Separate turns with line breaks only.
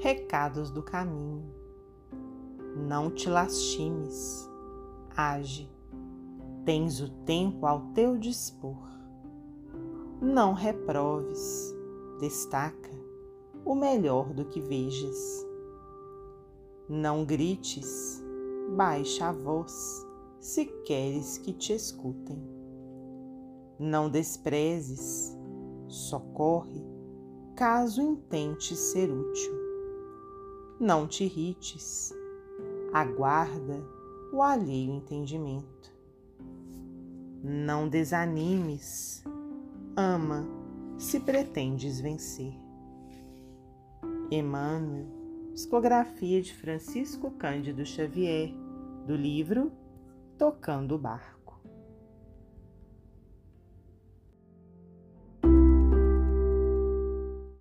recados do caminho. Não te lastimes, age, tens o tempo ao teu dispor. Não reproves, destaca o melhor do que vejas. Não grites, baixa a voz, se queres que te escutem. Não desprezes, socorre, caso intentes ser útil. Não te irrites, aguarda o alheio entendimento. Não desanimes, ama se pretendes vencer. Emmanuel, psicografia de Francisco Cândido Xavier, do livro Tocando o Barco.